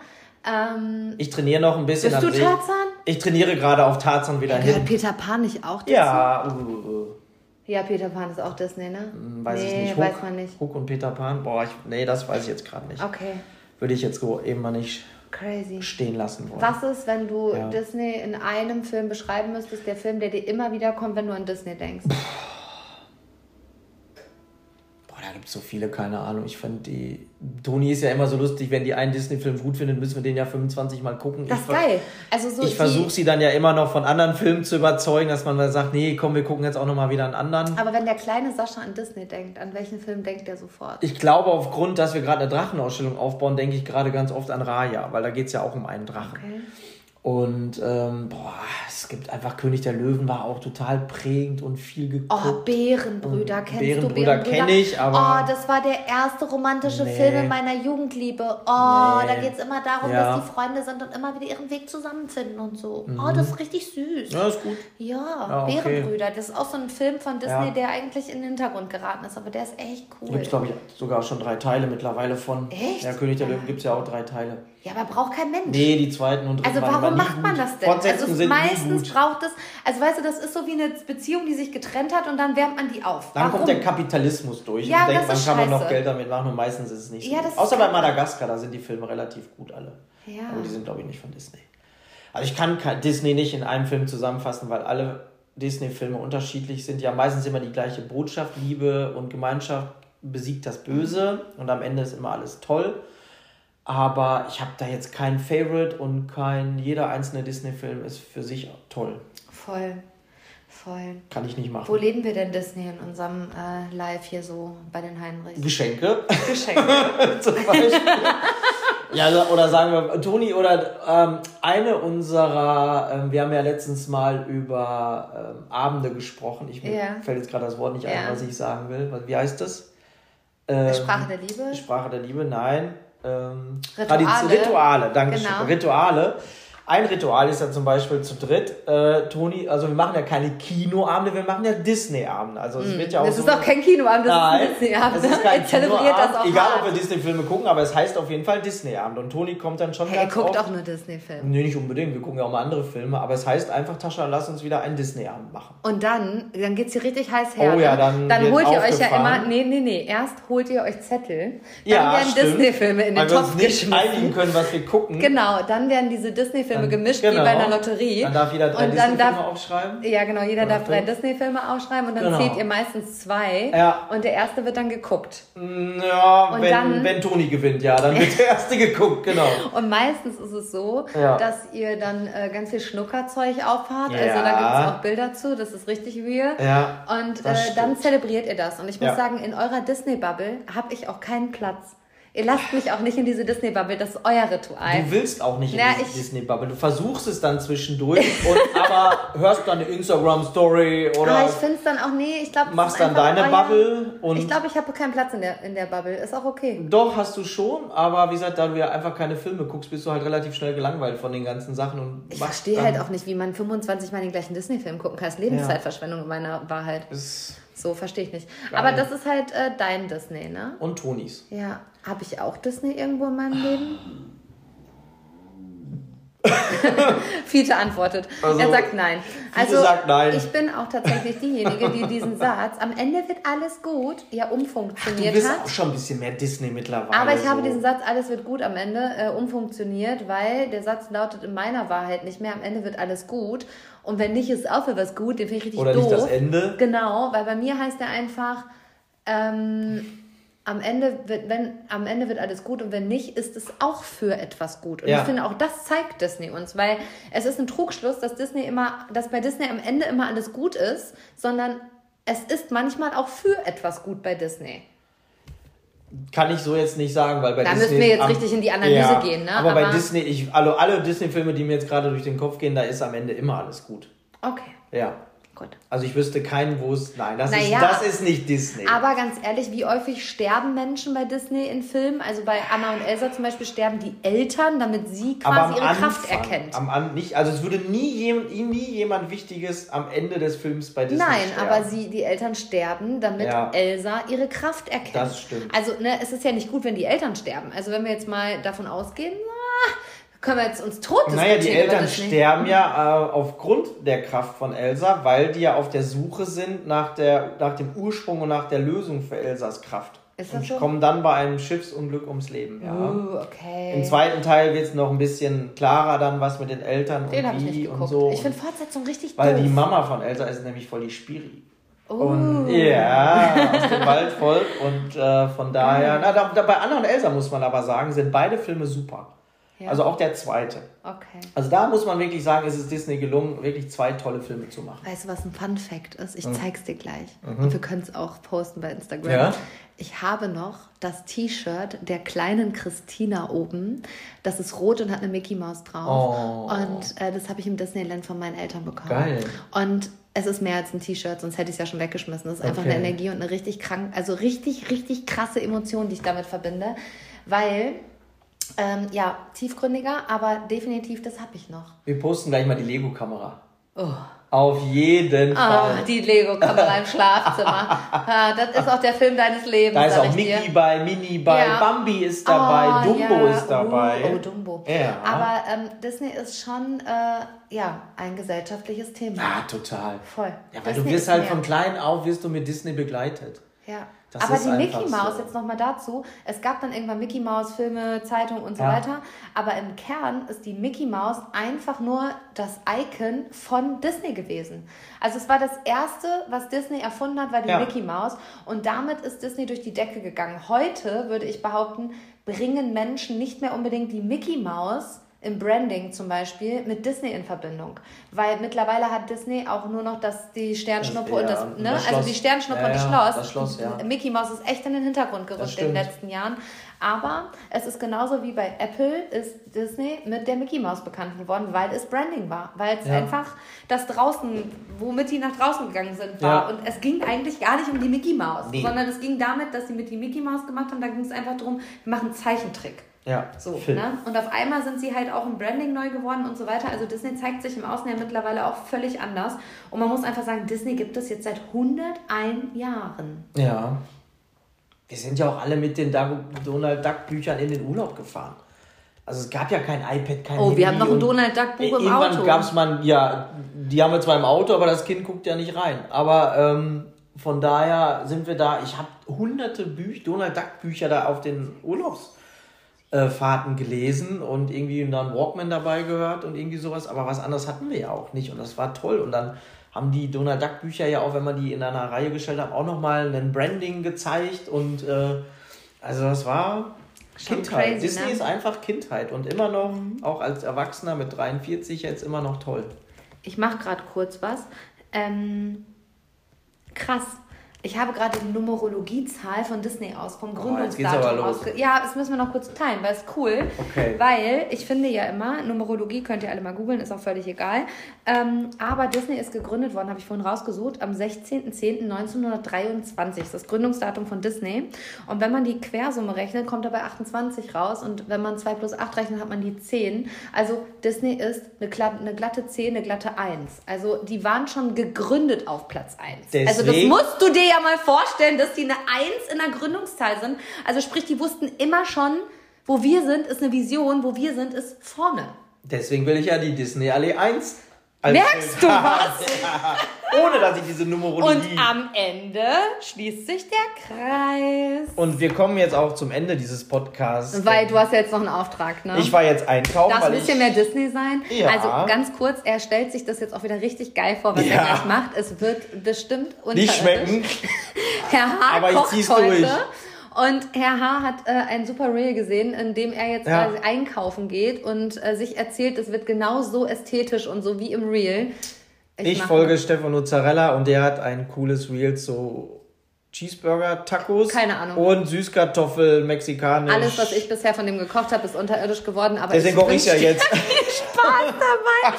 Ähm,
Ich trainiere noch ein bisschen
bist du. Tarzan?
Ich trainiere gerade auf Tarzan wieder
Gehört
hin.
Peter Pan nicht auch dazu?
Ja, uh, uh,
Ja, Peter Pan ist auch Disney, ne?
weiß
nee,
ich nicht.
weiß man nicht.
Hook und Peter Pan. Boah, ich, nee, das weiß ich jetzt gerade nicht.
Okay,
Würde ich jetzt so eben mal nicht
crazy.
stehen lassen wollen.
Was ist, wenn du
Ja.
Disney in einem Film beschreiben müsstest, der Film, der dir immer wieder kommt, wenn du an Disney denkst?
Da gibt es so viele, keine Ahnung. Ich finde die. Toni ist ja immer so lustig, wenn die einen Disney-Film gut findet, müssen wir den ja 25 Mal gucken.
Das
ich
ist geil. Also so
Ich versuche sie dann ja immer noch von anderen Filmen zu überzeugen, dass man mal sagt, nee, komm, wir gucken jetzt auch noch mal wieder einen anderen.
Aber wenn der kleine Sascha an Disney denkt, an welchen Film denkt er sofort?
Ich glaube, aufgrund, dass wir gerade eine Drachenausstellung aufbauen, denke ich gerade ganz oft an Raya, weil da geht es ja auch um einen Drachen.
Okay.
Und ähm, boah, es gibt einfach König der Löwen war auch total prägend und viel geguckt.
Oh, Bärenbrüder, kennst
Bärenbrüder
du
kenn ich, aber-
Oh, das war der erste romantische
Nee.
Film in meiner Jugendliebe. Oh,
Nee.
da geht es immer darum,
Ja. Mhm.
dass die Freunde sind und immer wieder ihren Weg zusammenfinden und so. Oh, das ist richtig süß.
Ja, ist gut.
Ja,
Ja, okay.
Bärenbrüder. Das ist auch so ein Film von Disney,
Ja.
der eigentlich in den Hintergrund geraten ist, aber der ist echt cool.
Gibt es, glaube ich, sogar schon drei Teile mittlerweile von.
Echt?
Ja, König der Löwen gibt es ja auch drei Teile.
Ja, aber braucht kein Mensch.
Nee, die zweiten und dritten
Also warum macht man
gut.
das denn?
Fortsetzungen
Also meistens
gut.
braucht es, also weißt du, das ist so wie eine Beziehung, die sich getrennt hat und dann wärmt man die auf.
Dann
warum?
kommt der Kapitalismus durch
Ja,
und denkt, man
ist
kann man noch. Geld damit machen und meistens ist es nicht so.
Ja,
gut.
das ist
Außer bei. Madagaskar, da sind die Filme relativ gut alle.
Ja.
Aber die sind, glaube ich, nicht von Disney. Also ich kann Disney nicht in einem Film zusammenfassen, weil alle Disney-Filme unterschiedlich sind. Ja, meistens immer die gleiche Botschaft, Liebe und Gemeinschaft besiegt das Böse und am Ende ist immer alles toll. Aber ich habe da jetzt kein Favorite und kein, jeder einzelne Disney-Film ist für sich toll.
Voll, voll.
Kann ich nicht machen.
Wo leben wir denn Disney in unserem äh, Live hier so bei den Heinrichs?
Geschenke.
Geschenke.
zum Beispiel. ja, oder sagen wir, Toni, oder ähm, eine unserer, ähm, wir haben ja letztens mal über ähm, Abende gesprochen. Ich mir
Ja.
fällt jetzt gerade das Wort nicht ein,
Ja.
was ich sagen will. Wie heißt das? Ähm,
Sprache der Liebe?
Sprache der Liebe, nein. Ähm,
Rituale.
Tradiz- Rituale, danke.
Genau.
Rituale. Ein Ritual ist ja zum Beispiel zu dritt, äh, Toni, also wir machen ja keine Kinoabende, wir machen ja Disney-Abende. Also es wird ja auch
Das
so
ist doch kein Kinoabend, das
Nein,
ist ein Disneyabend.
es ist kein
Er zelebriert das auch
Egal, ob wir Disney-Filme gucken, aber es heißt auf jeden Fall Disney-Abend. Und Toni kommt dann schon
Hey, er
ganz
guckt
oft.
auch nur Disney-Filme.
Nee, nicht unbedingt. Wir gucken ja auch mal andere Filme. Aber es heißt einfach, Tascha, lass uns wieder einen Disney-Abend machen.
Und dann, dann geht's hier richtig heiß her.
Oh ja, dann
dann holt ihr euch ja immer, nee, nee, nee, erst holt ihr euch Zettel, dann
Ja,
werden. Disney-Filme in den
Weil wir uns
Topf
nicht
geschmissen.
einigen können, was wir gucken.
Genau, dann werden diese Disney-Filme
Dann-
gemischt wie
genau.
bei einer Lotterie.
Dann darf jeder drei Disney-Filme aufschreiben.
Ja, genau, jeder darf drei Disney-Filme aufschreiben und dann
Genau.
zählt ihr meistens zwei.
Ja.
Und der erste wird dann geguckt.
Ja,
Und
wenn,
dann-
wenn Toni gewinnt, ja, dann wird der erste geguckt, genau.
Und meistens ist es so,
Ja.
dass ihr dann äh, ganz viel Schnuckerzeug aufhabt.
Ja.
Also da gibt es auch Bilder zu, das ist richtig weird.
Ja,
Und äh, dann zelebriert ihr das. Und ich muss sagen, in eurer Disney-Bubble habe ich auch keinen Platz. Ihr lasst mich auch nicht in diese Disney-Bubble, das ist euer Ritual.
Du willst auch nicht in
Na,
diese Disney-Bubble. Du versuchst es dann zwischendurch, und, aber hörst dann eine Instagram-Story oder
Aber ich finde es dann auch, nee, ich glaube,
machst dann deine Bubble und
Ich glaube, ich habe keinen Platz in der, in der Bubble. Ist auch okay.
Doch, hast du schon, aber wie gesagt, da du ja einfach keine Filme guckst, bist du halt relativ schnell gelangweilt von den ganzen Sachen und
Ich verstehe halt auch nicht, wie man 25 Mal den gleichen Disney-Film gucken kann. Das ist Lebenszeitverschwendung in meiner Wahrheit.
Ist-
So verstehe ich nicht.
Geil.
Aber das ist halt äh, dein Disney, ne?
Und Tonis.
Ja. Habe ich auch Disney irgendwo in meinem Leben? Fiete antwortet.
Also,
er sagt nein.
Fiete sagt nein.
Ich bin auch tatsächlich diejenige, die diesen Satz, am Ende wird alles gut, ja
Du
umfunktioniert
bist
hat.
auch schon ein bisschen mehr Disney mittlerweile.
Aber ich habe
so.
diesen Satz, alles wird gut am Ende, äh, umfunktioniert, weil der Satz lautet in meiner Wahrheit nicht mehr, am Ende wird alles gut. Und wenn nicht, ist auch für was gut, den finde ich richtig
Oder
doof.
nicht das Ende.
Genau, weil bei mir heißt er einfach, ähm, am Ende wird, wenn, am Ende wird alles gut und wenn nicht, ist es auch für etwas gut. Und
Ja.
ich finde, auch das zeigt Disney uns, weil es ist ein Trugschluss, dass Disney immer, dass bei Disney am Ende immer alles gut ist, sondern es ist manchmal auch für etwas gut bei Disney.
Kann ich so jetzt nicht sagen, weil bei
Da
Disney.
müssen wir jetzt
am-
richtig in die Analyse gehen, ne?
Aber, bei
Aber-
Disney, ich, also alle Disney-Filme, die mir jetzt gerade durch den Kopf gehen, da ist am Ende immer alles gut.
Okay,
Ja.
Gut.
Also ich wüsste keinen, wo es. Nein, das, ist,
Naja.
das ist nicht Disney.
Aber ganz ehrlich, wie häufig sterben Menschen bei Disney in Filmen? Also bei Anna und Elsa zum Beispiel sterben die Eltern, damit sie quasi ihre Kraft erkennt.
Am An, nicht, also es würde nie, jem, nie jemand Wichtiges am Ende des Films bei Disney
Nein,
sterben.
aber sie, die Eltern sterben, damit
Ja.
Elsa ihre Kraft erkennt.
Das stimmt.
Also, ne, es ist ja nicht gut, wenn die Eltern sterben. Also, wenn wir jetzt mal davon ausgehen, können wir jetzt uns tot
Naja, die Eltern sterben ja äh, aufgrund der Kraft von Elsa, weil die ja auf der Suche sind nach, der, nach dem Ursprung und nach der Lösung für Elsas Kraft.
Ist das
und
so?
kommen dann bei einem Schiffsunglück ums Leben. Ja.
Uh, okay.
Im zweiten Teil wird es noch ein bisschen klarer dann, was mit den Eltern
Den
und
habe ich nicht
wie und so.
Ich finde Fortsetzung richtig
weil
doof.
die Mama von Elsa ist nämlich voll die Spiri.
Oh.
Und ja, aus dem Waldvolk. Und äh, von daher, na, da, da, bei Anna und Elsa muss man aber sagen, sind beide Filme super.
Ja.
Also auch der zweite.
Okay.
Also da muss man wirklich sagen, ist es Disney gelungen, wirklich zwei tolle Filme zu machen.
Weißt du, was ein Fun Fact ist? Ich zeig's dir gleich. Und wir können es auch posten bei Instagram.
Mhm. Ja?
Ich habe noch das T-Shirt der kleinen Christina oben. Das ist rot und hat eine Mickey Maus drauf.
Oh.
Und äh, das habe ich im Disneyland von meinen Eltern bekommen.
Geil.
Und es ist mehr als ein T-Shirt, sonst hätte ich es ja schon weggeschmissen. Das ist einfach
Okay.
eine Energie und eine richtig krank, also richtig, richtig krasse Emotion, die ich damit verbinde. Weil, ähm, ja, tiefgründiger, aber definitiv, das habe ich noch.
Wir posten gleich mal die Lego-Kamera.
Oh.
Auf jeden
Ah,
Fall.
die Lego-Kamera im Schlafzimmer. Ah, das ist auch der Film deines Lebens.
Da ist auch
ich dir.
Mickey bei, Minnie bei,
Ja.
Bambi ist dabei,
Ah,
Dumbo
ja.
ist dabei.
Oh, oh, Dumbo.
Ja.
Aber ähm, Disney ist schon äh, ja, ein gesellschaftliches Thema.
Ja, total.
Voll.
Ja, weil
Disney
du wirst halt
mehr.
von klein auf, wirst du mit Disney begleitet.
Ja.
Das
aber die Mickey Mouse,
so.
jetzt nochmal dazu, es gab dann irgendwann Mickey Mouse Filme, Zeitungen und so
Ja.
weiter, aber im Kern ist die Mickey Mouse einfach nur das Icon von Disney gewesen. Also es war das erste, was Disney erfunden hat, war die
Ja.
Mickey Mouse und damit ist Disney durch die Decke gegangen. Heute würde ich behaupten, bringen Menschen nicht mehr unbedingt die Mickey Mouse im Branding zum Beispiel mit Disney in Verbindung. Weil mittlerweile hat Disney auch nur noch das, die Sternschnuppe
Das-
und das,
ja,
ne?
das
also
Schloss.
die Sternschnuppe
Ja,
und das Schloss.
das Schloss, ja.
Mickey Mouse ist echt in den Hintergrund gerückt in den letzten Jahren. Aber es ist genauso wie bei Apple, ist Disney mit der Mickey Mouse bekannt geworden, weil es Branding war. Weil es einfach das draußen, womit die nach draußen gegangen sind, war. Und es ging eigentlich gar nicht um die Mickey Mouse,
Nee.
sondern es ging damit, dass sie mit die Mickey Mouse gemacht haben. Da ging es einfach darum, wir machen Zeichentrick.
Ja,
So,
Film.
ne? Und auf einmal sind sie halt auch im Branding neu geworden und so weiter. Also Disney zeigt sich im Außen ja mittlerweile auch völlig anders. Und man muss einfach sagen, Disney gibt es jetzt seit 101 Jahren.
Ja. Wir sind ja auch alle mit den Donald Duck Büchern in den Urlaub gefahren. Also es gab ja kein iPad, kein
Oh,
Handy
wir haben noch ein Donald Duck Buch im
Irgendwann
Auto.
gab es mal, ja, die haben wir zwar im Auto, aber das Kind guckt ja nicht rein. Aber ähm, von daher sind wir da, ich habe hunderte Bücher, Donald Duck Bücher da auf den Urlaubsfahrten gelesen und irgendwie dann Walkman dabei gehört und irgendwie sowas, aber was anderes hatten wir ja auch nicht und das war toll und dann haben die Donald Duck Bücher ja auch, wenn man die in einer Reihe gestellt hat, auch nochmal ein Branding gezeigt und äh, also das war
Schon
Kindheit.
crazy,
Disney
ne?
ist einfach Kindheit und immer noch, auch als Erwachsener mit 43 jetzt immer noch toll.
Ich mache gerade kurz was. Ähm, krass. Ich habe gerade die Numerologiezahl von Disney aus, vom
Oh,
Gründungsdatum
los.
ausge... Ja, das müssen wir noch kurz teilen, weil es cool.
Okay.
Weil ich finde ja immer, Numerologie könnt ihr alle mal googeln, ist auch völlig egal. Ähm, aber Disney ist gegründet worden, habe ich vorhin rausgesucht, am 16.10.1923. Das ist das Gründungsdatum von Disney. Und wenn man die Quersumme rechnet, kommt dabei 28 raus. Und wenn man 2 plus 8 rechnet, hat man die 10. Also Disney ist eine, glatte, eine glatte 10, eine glatte 1. Also die waren schon gegründet auf Platz 1. Also das
Deswegen-
musst du dir ja mal vorstellen, dass die eine 1 in der Gründungszahl sind. Also sprich, die wussten immer schon, wo wir sind, ist eine Vision, wo wir sind, ist vorne.
Deswegen will ich ja die Disney Allee 1 als
Merkst du was?
Ohne dass ich diese Numerologie.
Und am Ende schließt sich der Kreis.
Und wir kommen jetzt auch zum Ende dieses Podcasts.
Weil du hast ja jetzt noch einen Auftrag, ne?
ich war jetzt einkaufen,
Darf ein bisschen
ich,
mehr Disney sein?
Ja.
Also ganz kurz, er stellt sich das jetzt auch wieder richtig geil vor, was
Ja.
er gleich macht. Es wird bestimmt
nicht schmecken.
Herr H.
Aber ich zieh's
heute.
durch.
Und Herr H. hat äh, ein super Reel gesehen, in dem er jetzt
Ja.
quasi einkaufen geht und äh, sich erzählt, es wird genau so ästhetisch und so wie im Reel.
Ich
mach-
folge Stefano Zarella und der hat ein cooles Reel so Cheeseburger, Tacos
Keine Ahnung.
und Süßkartoffel, mexikanisch.
Alles, was ich bisher von dem gekocht habe, ist unterirdisch geworden. Aber
Deswegen koche ich ja jetzt.
Spaß dabei.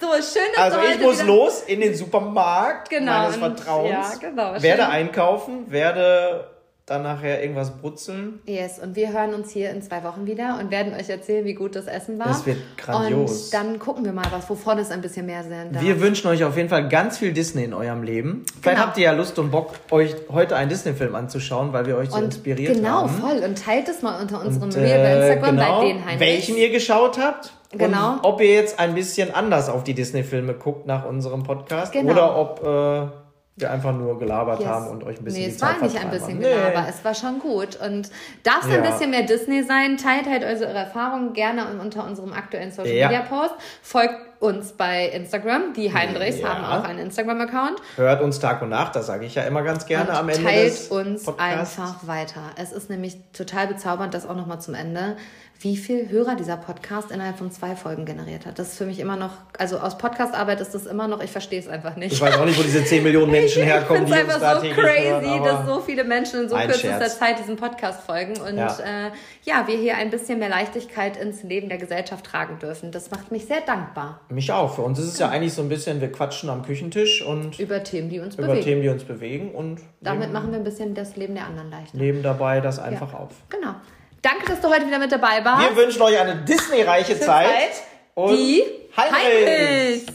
So, schön, dass
Also ich muss los in den Supermarkt
Genau,
meines Vertrauens.
ja, genau,
Werde
schön.
einkaufen, werde dann nachher irgendwas brutzeln.
Yes, und wir hören uns hier in zwei Wochen wieder und werden euch erzählen, wie gut das Essen war.
Das wird grandios.
Und dann gucken wir mal, was wovon es ein bisschen mehr sein darf.
Wir wünschen euch auf jeden Fall ganz viel Disney in eurem Leben. Vielleicht
Genau.
habt ihr ja Lust und Bock, euch heute einen Disney-Film anzuschauen, weil wir euch so
und
inspiriert
genau,
haben.
voll. Und teilt es mal unter unserem Reel bei
äh,
Instagram
genau,
bei den Heinrich.
welchen ihr geschaut habt.
Genau.
Und ob ihr jetzt ein bisschen anders auf die Disney-Filme guckt nach unserem Podcast
Genau.
oder ob äh, wir einfach nur gelabert
Yes.
haben und euch ein bisschen
Nee, es war nicht ein bisschen. Gelaber, es war schon gut. Und darf es ein
Ja.
bisschen mehr Disney sein, teilt halt eure Erfahrungen gerne unter unserem aktuellen Social
Ja.
Media Post. Folgt uns bei Instagram. Die Heinrichs
Ja.
haben auch einen Instagram-Account.
Hört uns Tag und Nacht, das sage ich ja immer ganz gerne
Und
am Ende
teilt uns
Podcasts.
einfach weiter. Es ist nämlich total bezaubernd, das auch nochmal zum Ende, wie viel Hörer dieser Podcast innerhalb von zwei Folgen generiert hat. Das ist für mich immer noch, also aus Podcastarbeit ist das immer noch, ich verstehe es einfach nicht.
Ich weiß auch nicht, wo diese 10 Millionen Menschen herkommen,
Ich finde es einfach so crazy,
hören,
dass so viele Menschen in so kürzester. Zeit diesem Podcast folgen und
Ja.
äh, ja, wir hier ein bisschen mehr Leichtigkeit ins Leben der Gesellschaft tragen dürfen. Das macht mich sehr dankbar
mich auch. Für uns ist es ja eigentlich so ein bisschen, wir quatschen am Küchentisch und
über Themen, die uns
über
bewegen.
Themen, die uns bewegen und
Damit machen wir ein bisschen das Leben der anderen leichter.
nehmen dabei das einfach
Ja.
auf.
Genau. Danke, dass du heute wieder mit dabei warst.
Wir wünschen euch eine Disney-reiche Zeit.
Zeit,
und
die
Heinrich.
Heinrich.